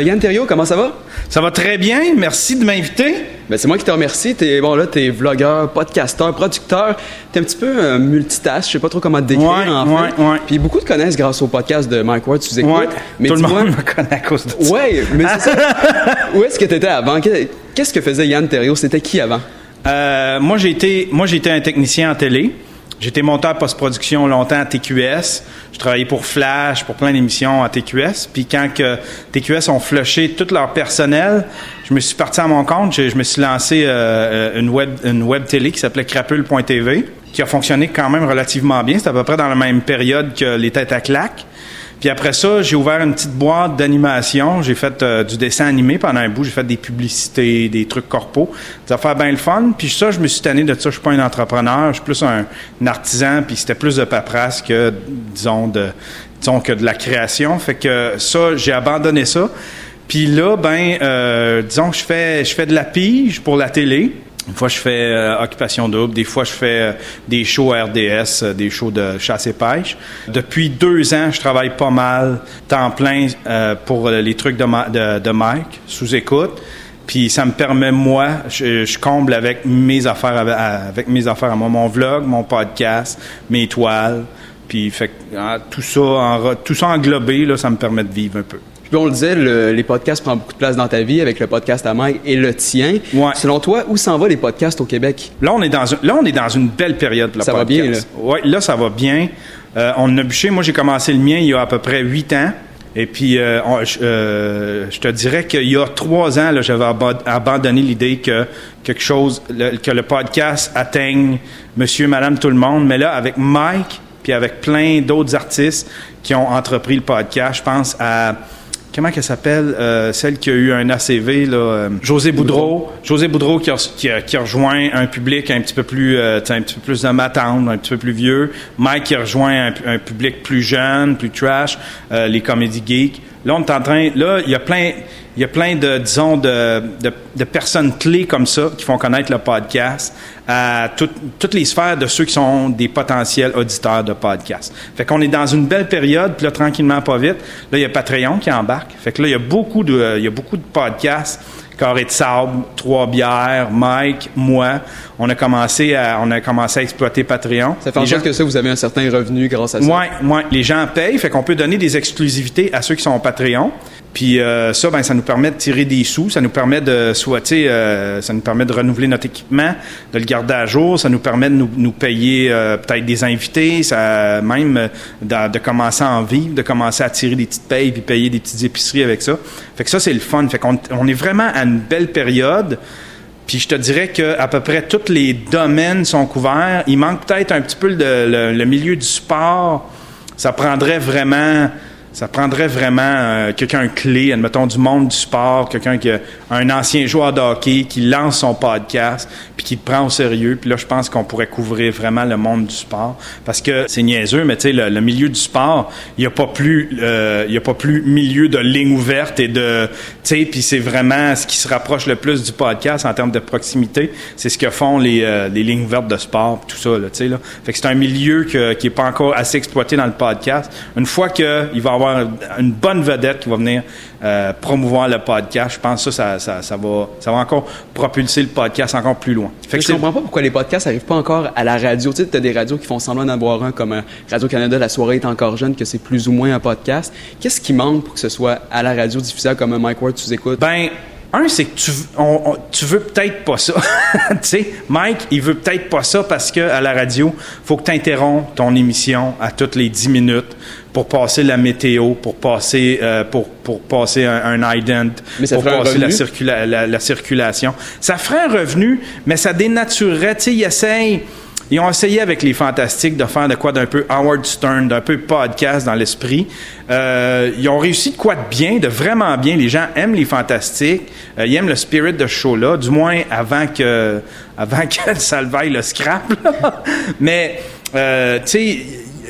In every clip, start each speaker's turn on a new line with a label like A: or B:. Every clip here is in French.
A: Yann Thériault, comment ça va?
B: Ça va très bien, merci de m'inviter.
A: Ben, c'est moi qui te remercie. T'es bon là, t'es vlogueur, podcasteur, producteur. T'es un petit peu euh, multitask. Je sais pas trop comment te décrire
B: Ouais,
A: en
B: ouais,
A: fait.
B: ouais.
A: Puis beaucoup te connaissent grâce au podcast de Mike Ward. Tu écoutes.
B: Ouais,
A: Mais
B: tout le monde me connaît à cause de ça.
A: Ouais, mais c'est ça. Où est-ce que t'étais avant? Qu'est- Qu'est-ce que faisait Yann Thériault? C'était qui avant?
B: Euh, moi, j'ai été, moi, été un technicien en télé. J'étais monteur post-production longtemps à TQS. Je travaillais pour Flash, pour plein d'émissions à TQS. Puis quand que TQS ont flushé tout leur personnel, je me suis parti à mon compte. Je, je me suis lancé euh, une web une web télé qui s'appelait crapule.tv, qui a fonctionné quand même relativement bien. C'était à peu près dans la même période que les têtes à claques. Puis après ça, j'ai ouvert une petite boîte d'animation. J'ai fait euh, du dessin animé pendant un bout. J'ai fait des publicités, des trucs corpaux, des affaires bien le fun. Puis ça, je me suis tanné de ça. Je suis pas un entrepreneur. Je suis plus un, un artisan. Puis c'était plus de paperasse que, disons, de, disons que de la création. Fait que ça, j'ai abandonné ça. Puis là, ben, euh, disons que je fais, je fais de la pige pour la télé. Une fois, je fais euh, occupation double. Des fois, je fais euh, des shows RDS, euh, des shows de chasse et pêche. Depuis deux ans, je travaille pas mal, temps plein, euh, pour euh, les trucs de, Ma- de, de Mike, sous écoute. Puis ça me permet, moi, je, je comble avec mes affaires, avec, avec mes affaires à moi, mon vlog, mon podcast, mes toiles. Puis fait ah, tout ça, en, tout ça englobé, là, ça me permet de vivre un peu.
A: Puis on le disait, le- les podcasts prennent beaucoup de place dans ta vie avec le podcast à Mike et le tien.
B: Ouais.
A: Selon toi, où s'en va les podcasts au Québec?
B: Là, on est dans, un- là, on est dans une belle période pour le
A: Ça va bien,
B: podcast. Ouais, là, ça va bien. Euh, on a bûché. Moi, j'ai commencé le mien il y a à peu près huit ans. Et puis, euh, on- euh, je te dirais qu'il y a trois ans, là, j'avais aba- abandonné l'idée que quelque chose, le- que le podcast atteigne Monsieur, Madame, tout le monde. Mais là, avec Mike, puis avec plein d'autres artistes qui ont entrepris le podcast, je pense à comment qu'elle s'appelle, euh, celle qui a eu un ACV, là, euh, José Boudreau. José Boudreau qui a, qui, a, qui a rejoint un public un petit peu plus, euh, un petit peu plus de ma tante, un petit peu plus vieux. Mike qui a rejoint un, un public plus jeune, plus trash, euh, les comédies geeks. Là, on est en train, là, il y a plein, il y a plein de, disons, de, de, personnes clés comme ça qui font connaître le podcast à tout- toutes les sphères de ceux qui sont des potentiels auditeurs de podcasts. Fait qu'on est dans une belle période, puis là, tranquillement, pas vite, là, il y a Patreon qui embarque. Fait que là, il y a beaucoup de, il y a beaucoup de podcasts. Carré de sable, Trois bières, Mike, moi, on a commencé à, on a commencé à exploiter Patreon.
A: Ça fait en sorte que ça, vous avez un certain revenu grâce à ça.
B: Ouais, ouais. Les gens payent, fait qu'on peut donner des exclusivités à ceux qui sont au Patreon. Puis euh, ça, ben, ça nous permet de tirer des sous, ça nous permet de soit, tu sais, euh, ça nous permet de renouveler notre équipement, de le garder à jour, ça nous permet de nous, nous payer euh, peut-être des invités, ça même euh, de, de commencer à en vivre, de commencer à tirer des petites payes puis payer des petites épiceries avec ça. Fait que ça, c'est le fun. Fait qu'on on est vraiment à une belle période. Puis je te dirais que à peu près tous les domaines sont couverts. Il manque peut-être un petit peu le- le milieu du sport. Ça prendrait vraiment, ça prendrait vraiment euh, quelqu'un clé, admettons du monde du sport, quelqu'un qui a un ancien joueur de hockey qui lance son podcast puis qui le prend au sérieux. Puis là, je pense qu'on pourrait couvrir vraiment le monde du sport parce que c'est niaiseux, mais tu sais le, milieu du sport, il y a pas plus, euh, a pas plus milieu de ligne ouverte et de, tu sais, puis c'est vraiment ce qui se rapproche le plus du podcast en termes de proximité, c'est ce que font les, euh, les lignes ouvertes de sport, tout ça, tu sais là. Fait que c'est un milieu qui est pas encore assez exploité dans le podcast. Une fois que il va y avoir une bonne vedette qui va venir euh, promouvoir le podcast, je pense que ça, ça, ça, va, ça va encore propulser le podcast encore plus loin. Fait que
A: je comprends pas pourquoi les podcasts n'arrivent pas encore à la radio. Tu sais, t'as des radios qui font semblant d'en avoir un, comme euh, Radio-Canada, La soirée est encore jeune, que c'est plus ou moins un podcast. Qu'est-ce qui manque pour que ce soit à la radio diffusable comme un Mike Ward, tu écoutes?
B: Ben, un, c'est que tu, on- on- tu veux peut-être pas ça. tu sais, Mike, il veut peut-être pas ça parce que à la radio, faut que tu interromps ton émission à toutes les 10 minutes pour passer la météo, pour passer, euh, pour, pour passer un, un ident, pour passer la, circula- la- la circulation. Ça ferait un revenu, mais ça dénaturerait. Tu sais, ils essayent. Ils ont essayé avec les Fantastiques de faire de quoi d'un peu Howard Stern, d'un peu podcast dans l'esprit. Euh, ils ont réussi de quoi de bien, de vraiment bien. Les gens aiment les Fantastiques, euh, ils aiment le spirit de ce show-là, du moins avant que, avant que ça le vaille le scrap. là. Mais, euh, tu sais,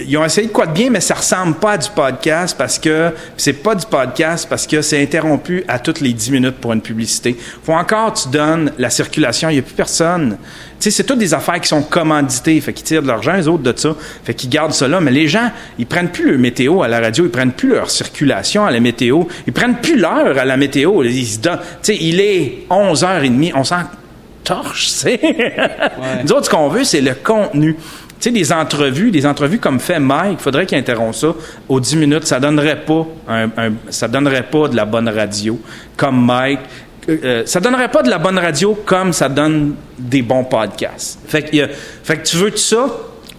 B: ils ont essayé de quoi de bien, mais ça ressemble pas à du podcast parce que c'est pas du podcast parce que c'est interrompu à toutes les 10 minutes pour une publicité. Faut encore tu donnes la circulation, il y a plus personne. Tu sais, c'est toutes des affaires qui sont commanditées, fait qu'ils tirent de l'argent, les autres de ça, fait qu'ils gardent ça là. Mais les gens, ils prennent plus leur météo à la radio, ils prennent plus leur circulation à la météo, ils prennent plus l'heure à la météo. Ils se donnent, tu sais, il est 11h30, on s'en torche, c'est. Nous autres, ce qu'on veut, c'est le contenu. Sais, des entrevues, des entrevues comme fait Mike, faudrait qu'il interrompe ça aux 10 minutes. Ça donnerait pas un, ça donnerait pas de la bonne radio comme Mike. Euh, euh, ça donnerait pas de la bonne radio comme ça donne des bons podcasts. Fait que, tu veux tout ça,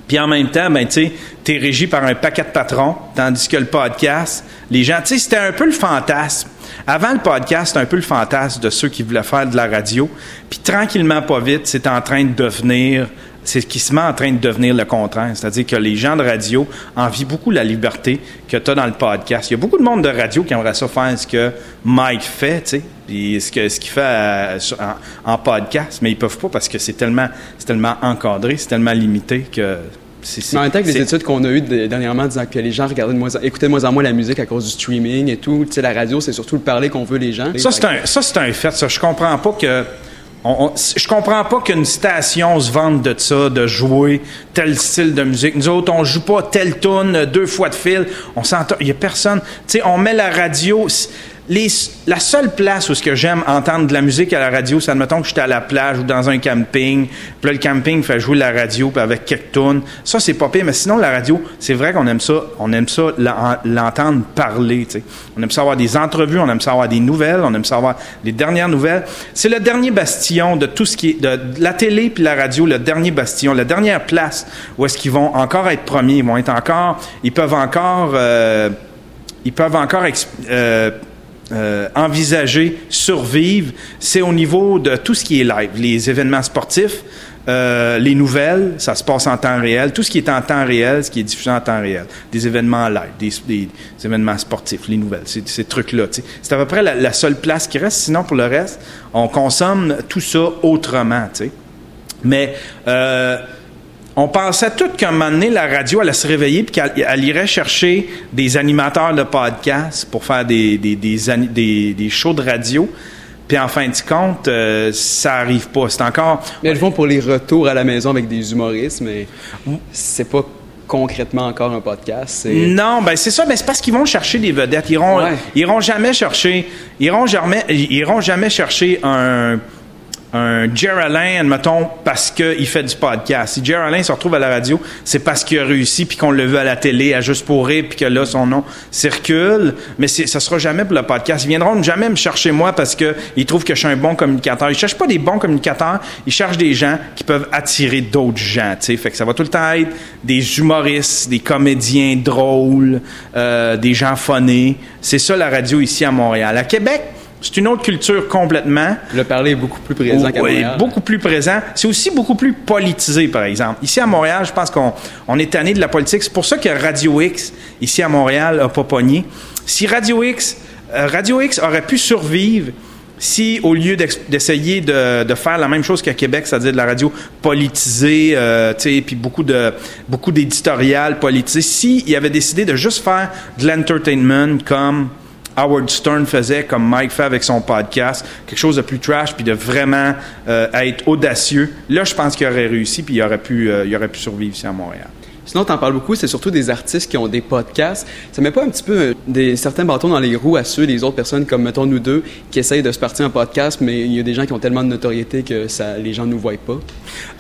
B: puis en même temps, ben, tu t'es régi par un paquet de patrons, tandis que le podcast, les gens, tu sais, c'était un peu le fantasme. Avant le podcast, c'était un peu le fantasme de ceux qui voulaient faire de la radio. Puis tranquillement, pas vite, c'est en train de devenir c'est ce qui se met en train de devenir le contraire. C'est-à-dire que les gens de radio envient beaucoup la liberté que tu as dans le podcast. Il y a beaucoup de monde de radio qui aimerait ça faire ce que Mike fait, tu sais, puis ce qu'il ce fait euh, en, podcast, mais ils peuvent pas parce que c'est tellement, tellement encadré, c'est tellement limité que
A: c'est, mais en même temps que les études qu'on a eues dernièrement disant que les gens regardaient de moins écoutaient de moins en moins la musique à cause du streaming et tout, tu sais, la radio, c'est surtout le parler qu'on veut les gens.
B: Ça, c'est un, ça, c'est un fait. Ça, je comprends pas que je comprends pas qu'une station se vende de ça, de jouer tel style de musique. Nous autres, on joue pas telle tune deux fois de fil. On s'entend. Il y a personne. Tu sais, on met la radio la seule place où ce que j'aime entendre de la musique à la radio, c'est admettons que j'étais à la plage ou dans un camping, puis là, le camping fait jouer la radio avec quelques tunes. Ça, c'est pas pire, mais sinon, la radio, c'est vrai qu'on aime ça, on aime ça l'entendre parler. On aime ça avoir des entrevues, on aime ça avoir des nouvelles, on aime ça avoir les dernières nouvelles. C'est le dernier bastion de tout ce qui est, de, la télé puis la radio, le dernier bastion, la dernière place où est-ce qu'ils vont encore être premiers, ils vont être encore, ils peuvent encore, euh, ils peuvent encore euh, euh, envisager, survivre, c'est au niveau de tout ce qui est live, les événements sportifs, euh, les nouvelles, ça se passe en temps réel, tout ce qui est en temps réel, ce qui est diffusé en temps réel, des événements live, des, événements sportifs, les nouvelles, ces, trucs-là. C'est à peu près la, seule place qui reste. Sinon, pour le reste, on consomme tout ça autrement. Mais euh, on pensait tout qu'à un moment donné, la radio allait se réveiller puis qu'elle irait chercher des animateurs de podcast pour faire des, des, des, des, shows de radio. Puis en fin de compte, euh, ça arrive pas. C'est encore.
A: Mais elles vont pour les retours à la maison avec des humoristes, mais c'est pas concrètement encore un podcast.
B: Non, ben c'est ça, mais c'est parce qu'ils vont chercher des vedettes. Ils iront, ils iront jamais chercher, ils iront jamais, iront jamais chercher un un Jerry Alain, admettons, parce qu'il fait du podcast. Si Jerry Alain se retrouve à la radio, c'est parce qu'il a réussi, puis qu'on le veut à la télé, à Juste pour rire, puis que là, son nom circule. Mais ça sera jamais pour le podcast. Ils viendront jamais me chercher moi parce qu'ils trouvent que je suis un bon communicateur. Ils cherchent pas des bons communicateurs, ils cherchent des gens qui peuvent attirer d'autres gens. sais. Fait que ça va tout le temps être des humoristes, des comédiens drôles, euh, des gens phonés. C'est ça la radio ici à Montréal. À Québec, c'est une autre culture complètement.
A: Le parler est beaucoup plus présent qu'à Montréal.
B: beaucoup plus présent. C'est aussi beaucoup plus politisé, par exemple. Ici à Montréal, je pense qu'on on est tanné de la politique. C'est pour ça que Radio X, ici à Montréal, a pas pogné. Si Radio X, euh, Radio X aurait pu survivre si, au lieu d'essayer de, faire la même chose qu'à Québec, c'est-à-dire de la radio politisée, euh, puis beaucoup de beaucoup d'éditorial politisé, s'il avait décidé de juste faire de l'entertainment comme Howard Stern faisait, comme Mike fait avec son podcast, quelque chose de plus trash, puis de vraiment euh, être audacieux. Là, je pense qu'il aurait réussi, puis il aurait pu, euh, il aurait pu survivre ici à Montréal.
A: Sinon, t'en parles beaucoup, c'est surtout des artistes qui ont des podcasts. Ça met pas un petit peu euh, des, certains bâtons dans les roues à ceux des autres personnes, comme mettons nous deux, qui essayent de se partir en podcast, mais il y a des gens qui ont tellement de notoriété que ça, les gens ne nous voient pas?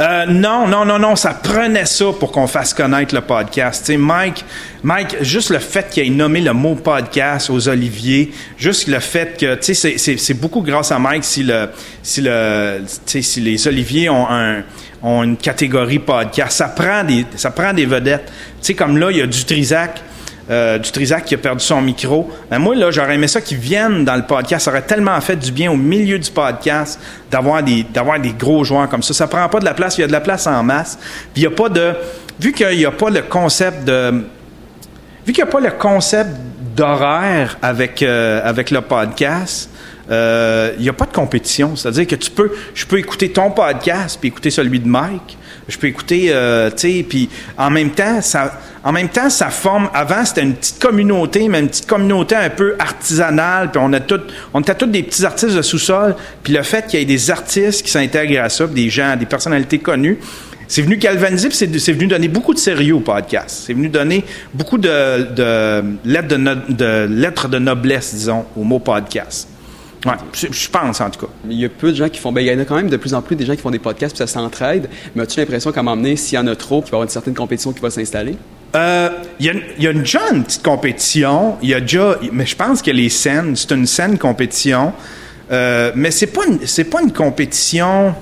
B: Euh, non, non, non, non. Ça prenait ça pour qu'on fasse connaître le podcast. Mike, Mike, juste le fait qu'il ait nommé le mot podcast aux Oliviers, juste le fait que, tu sais, c'est beaucoup grâce à Mike si le, si le, si les Oliviers ont un ont une catégorie podcast. Ça prend des, ça prend des vedettes. Tu sais, comme là, il y a du Trisac. Euh, du Trisac qui a perdu son micro. Ben moi, là, j'aurais aimé ça qu'ils viennent dans le podcast. Ça aurait tellement fait du bien au milieu du podcast d'avoir des, d'avoir des gros joueurs comme ça. Ça prend pas de la place. Il y a de la place en masse. Puis il y a pas de, vu qu'il n'y a pas le concept de, vu qu'il n'y a pas le concept d'horaire avec, euh, avec le podcast, il euh, n'y a pas de compétition. C'est-à-dire que tu peux, je peux écouter ton podcast puis écouter celui de Mike. Je peux écouter, euh, tu sais, puis en même temps, ça, en même temps, ça forme. Avant, c'était une petite communauté, mais une petite communauté un peu artisanale. Puis on a tout, on était tous des petits artistes de sous-sol. Puis le fait qu'il y ait des artistes qui s'intègrent à ça, des gens, des personnalités connues, c'est venu galvaniser, puis c'est venu donner beaucoup de sérieux au podcast. C'est venu donner beaucoup de, de, lettres, de, no- de lettres de noblesse, disons, au mot podcast. Ouais, je pense en tout cas.
A: Il y a peu de gens qui font. Ben, il y en a quand même de plus en plus des gens qui font des podcasts puis ça s'entraide. Mais as-tu l'impression qu'à un moment donné, s'il y en a trop, qu'il va y avoir une certaine compétition qui va s'installer?
B: Euh, Il y, a une- il y a déjà une petite compétition. Il y a déjà, mais je pense que les scènes, c'est une saine compétition. Euh, mais c'est pas une, c'est pas une compétition.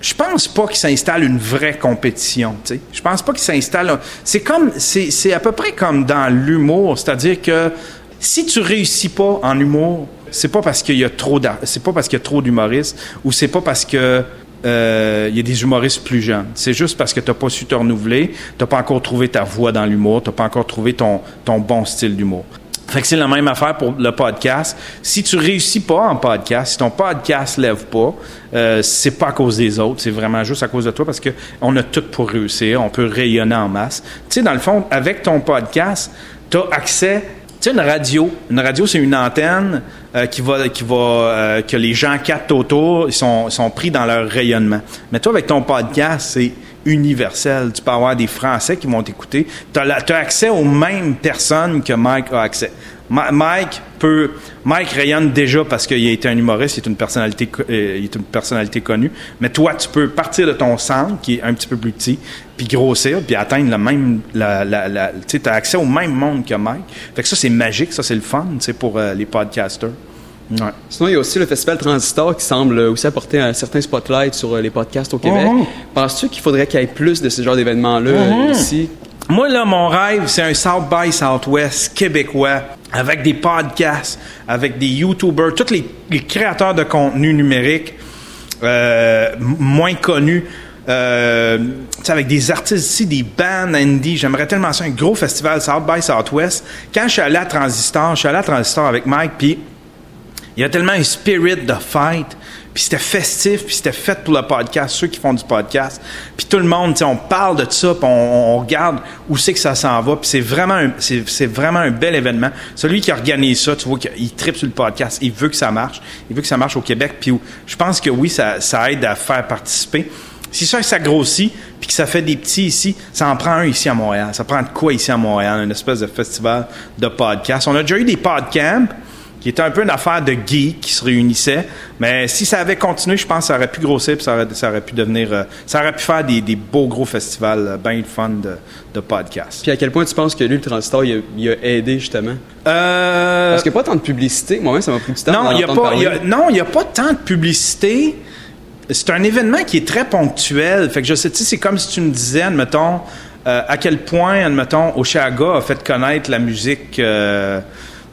B: Je pense pas qu'il s'installe une vraie compétition. Tu sais, je pense pas qu'il s'installe. un- C'est comme, c'est, à peu près comme dans l'humour, c'est-à-dire que si tu réussis pas en humour, c'est pas parce qu'il y a trop c'est pas parce qu'il y a trop d'humoristes ou c'est pas parce que euh, il y a des humoristes plus jeunes. C'est juste parce que tu n'as pas su te renouveler, tu pas encore trouvé ta voix dans l'humour, tu pas encore trouvé ton, ton bon style d'humour. Fait que c'est la même affaire pour le podcast. Si tu réussis pas en podcast, si ton podcast lève pas, euh, c'est pas à cause des autres, c'est vraiment juste à cause de toi parce que on a tout pour réussir, on peut rayonner en masse. Tu sais, dans le fond, avec ton podcast, tu as accès tu sais, une radio, une radio, c'est une antenne euh, qui va, qui va, euh, que les gens captent autour, ils sont, ils sont pris dans leur rayonnement. Mais toi, avec ton podcast, c'est universel. Tu peux avoir des Français qui vont t'écouter. Tu as, accès aux mêmes personnes que Mike a accès. Mike peut, Mike rayonne déjà parce qu'il a été un humoriste, il est une personnalité, euh, il est une personnalité connue. Mais toi, tu peux partir de ton centre, qui est un petit peu plus petit, puis grossir, puis atteindre le même, la, la, la- tu t'as accès au même monde que Mike. Fait que ça, c'est magique, ça, c'est le fun, sais, pour euh, les podcasters. Ouais.
A: Sinon, il y a aussi le Festival Transistor qui semble aussi apporter un certain spotlight sur euh, les podcasts au Québec.
B: Mhm.
A: Penses-tu qu'il faudrait qu'il y ait plus de ce genre d'événements-là
B: Mhm.
A: euh, ici?
B: Moi, là, mon rêve, c'est un South by Southwest québécois avec des podcasts, avec des YouTubers, tous les, les créateurs de contenu numérique euh, moins connus. Euh, avec des artistes ici, des bands indie. J'aimerais tellement ça, un gros festival South by Southwest. Quand je suis allé à Transistor, je suis allé à Transistor avec Mike, puis il y a tellement un spirit de fight, puis c'était festif, puis c'était fait pour le podcast, ceux qui font du podcast. Puis tout le monde, on parle de ça, puis on, regarde où c'est que ça s'en va, puis c'est vraiment, un, c'est, vraiment un bel événement. Celui qui organise ça, tu vois qu'il tripe sur le podcast, il veut que ça marche, il veut que ça marche au Québec, puis je pense que oui, ça, ça aide à faire participer. Si ça, ça grossit, puis que ça fait des petits ici, ça en prend un ici à Montréal. Ça prend de quoi ici à Montréal, une espèce de festival de podcast. On a déjà eu des podcamps, qui était un peu une affaire de geeks qui se réunissaient. Mais si ça avait continué, je pense que ça aurait pu grossir puis ça aurait, ça aurait pu devenir... euh, ça aurait pu faire des, des beaux gros festivals euh, bien fun de, de podcasts.
A: Puis à quel point tu penses que lui, le Transistor, il a, il a aidé justement?
B: Euh,
A: Parce qu'il n'y a pas tant de publicité. Moi-même, ça m'a pris du temps
B: non, il y a a- n'y pas tant de publicité. C'est un événement qui est très ponctuel. Fait que je sais, c'est comme si tu me disais, admettons, à quel point, admettons, Oshaga a fait connaître la musique,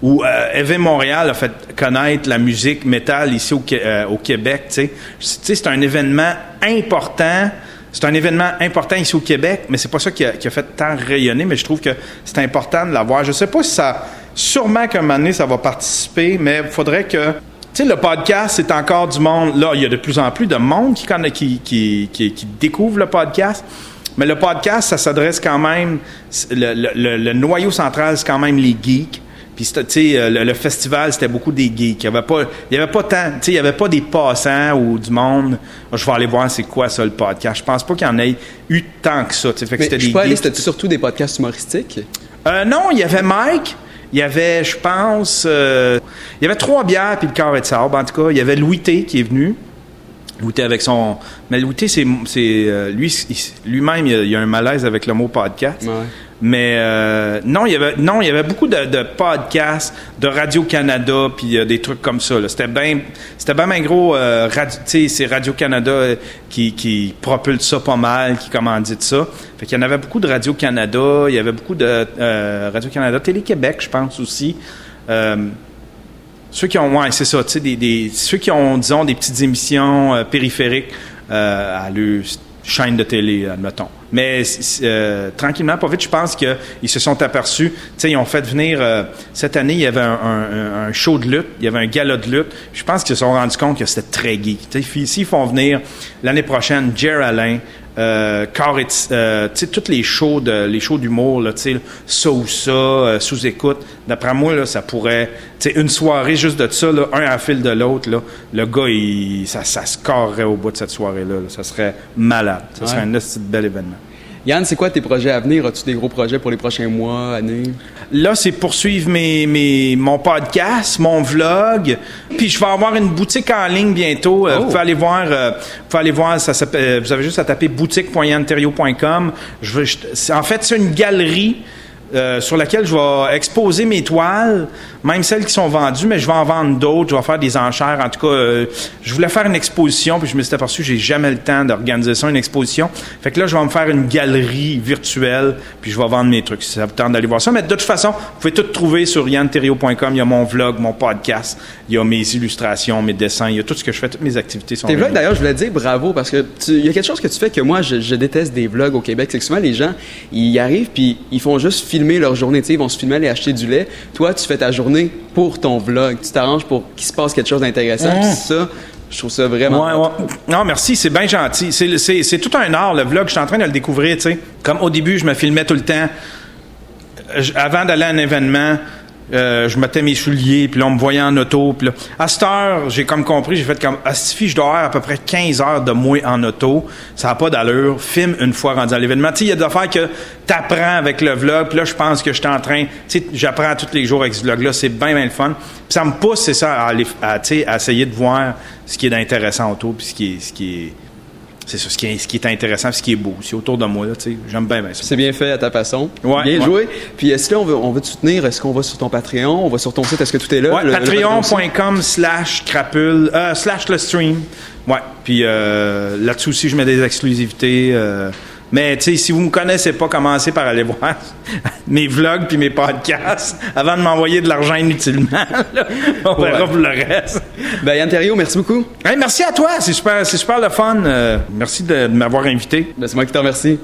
B: ou euh, Montréal a fait connaître la musique métal ici au, euh, Québec, tu sais. C'est un événement important. C'est un événement important ici au Québec, mais c'est pas ça qui a, fait tant rayonner, mais je trouve que c'est important de l'avoir. Je sais pas si ça... Sûrement qu'à un moment donné, ça va participer, mais il faudrait que... Tu sais, le podcast, c'est encore du monde... Là, il y a de plus en plus de monde qui, découvre le podcast. Mais le podcast, ça s'adresse quand même... Le noyau central, c'est quand même les geeks. Puis, tu sais, euh, le, le festival, c'était beaucoup des geeks. Il y avait pas, il y avait pas tant, tu sais, il y avait pas des passants ou du monde. Je vais aller voir c'est quoi ça le podcast. Je pense pas qu'il y en ait eu tant que ça. tu sais. Fait que
A: Mais
B: c'était
A: je
B: des
A: peux aller, c'était surtout des podcasts humoristiques?
B: Euh, non, il y avait Mike. Il y avait, je pense, euh, il y avait trois bières puis le carré de sable. En tout cas, il y avait Louis T qui est venu. Louis T avec son, mais Louis T, c'est, c'est euh, lui, lui-même, il, a- il a un malaise avec le mot podcast.
A: Ouais.
B: Mais euh, non, il y avait non, il y avait beaucoup de, podcasts de Radio Canada puis euh, des trucs comme ça. C'était bien, c'était bien, gros. Euh, radio- c'est Radio Canada euh, qui, qui propulse ça pas mal, qui commandite ça. Fait qu'il y en avait beaucoup de Radio Canada. Il y avait beaucoup de Radio Canada, Télé Québec, je pense aussi. Ceux qui ont, ouais, c'est ça, des, des- ceux qui ont, disons, des petites émissions périphériques à chaîne de télé, admettons. Mais euh, tranquillement, pas vite, je pense qu'ils se sont aperçus. Tu sais, ils ont fait venir euh, cette année, il y avait un, un- un show de lutte, il y avait un gala de lutte. Je pense qu'ils se sont rendus compte que c'était très geek. S'ils font venir l'année prochaine Jer Alain, euh, car et- euh, tu sais, tous les shows de, les shows d'humour, là, tu sais, ça ou ça, euh, sous écoute. D'après moi, là, ça pourrait, tu sais, une soirée juste de ça, là, un à fil de l'autre, là, le gars, il, ça, ça se carrerait au bout de cette soirée-là. là. Ça serait malade. Ça serait un de bel événement.
A: Yann, c'est quoi tes projets à venir? As-tu des gros projets pour les prochains mois, années?
B: Là, c'est poursuivre mes, mes, mon podcast, mon vlog. Puis je vais avoir une boutique en ligne bientôt. Euh,
A: Oh.
B: Vous pouvez aller voir, euh, vous pouvez aller voir, ça euh, vous avez juste à taper boutique.yanterio.com. En fait, c'est une galerie euh, sur laquelle je vais exposer mes toiles, même celles qui sont vendues, mais je vais en vendre d'autres, je vais faire des enchères. En tout cas, euh, je voulais faire une exposition, puis je me suis aperçu que j'ai jamais le temps d'organiser ça, une exposition. Fait que là, je vais me faire une galerie virtuelle, puis je vais vendre mes trucs. Si ça vous tente d'aller voir ça. Mais de toute façon, vous pouvez tout trouver sur yanterio.com. Il y a mon vlog, mon podcast, il y a mes illustrations, mes dessins, il y a tout ce que je fais, toutes mes activités sont
A: Tes vlogs, d'ailleurs, je voulais dire bravo parce que tu- il y a quelque chose que tu fais que moi, je, je déteste des vlogs au Québec. C'est que souvent, les gens, ils arrivent puis ils font juste filmer leur journée. Tu sais, ils vont se filmer aller acheter du lait. Toi, tu fais ta journée pour ton vlog. Tu t'arranges pour qu'il se passe quelque chose d'intéressant.
B: Mmh.
A: Ça, je trouve ça vraiment.
B: Ouais, ouais. Non, merci, c'est bien gentil. C'est, tout un art, le vlog. Je suis en train de le découvrir, tu sais. Comme au début, je me filmais tout le temps. Je- avant d'aller à un événement, euh, je mettais mes souliers, puis là, on me voyait en auto. Là, à cette heure, j'ai comme compris, j'ai fait comme, Astifi, je dois à peu près 15 heures de moi en auto. Ça n'a pas d'allure. Filme une fois rendu à l'événement. Tu sais, il y a des affaires que t'apprends avec le vlog. Là, je pense que je suis en train, tu sais, j'apprends tous les jours avec ce vlog-là. C'est bien, bien le fun. Puis ça me pousse, c'est ça, à, aller, à, à essayer de voir ce qui est d'intéressant autour, puis ce qui est, ce qui est, c'est ça, ce qui est, ce qui est intéressant, ce qui est beau aussi autour de moi, là, tu sais. J'aime bien, bien ça.
A: C'est bien fait à ta façon.
B: Ouais,
A: bien
B: ouais.
A: joué. Puis est-ce que là, on veut, on veut te soutenir? Est-ce qu'on va sur ton Patreon? On va sur ton site? Est-ce que tout est là?
B: Ouais, patreon.com slash crapule, euh, slash le stream. Ouais, puis euh, là-dessus aussi, je mets des exclusivités. euh, mais tu sais, si vous me connaissez pas, commencez par aller voir mes vlogs puis mes podcasts avant de m'envoyer de l'argent inutilement. là. On verra
A: Ouais.
B: pour le reste.
A: Ben, Yann Thériault, merci beaucoup.
B: Hey, merci à toi, c'est super, super le fun. euh, merci de, de m'avoir invité.
A: Ben, c'est moi qui te remercie.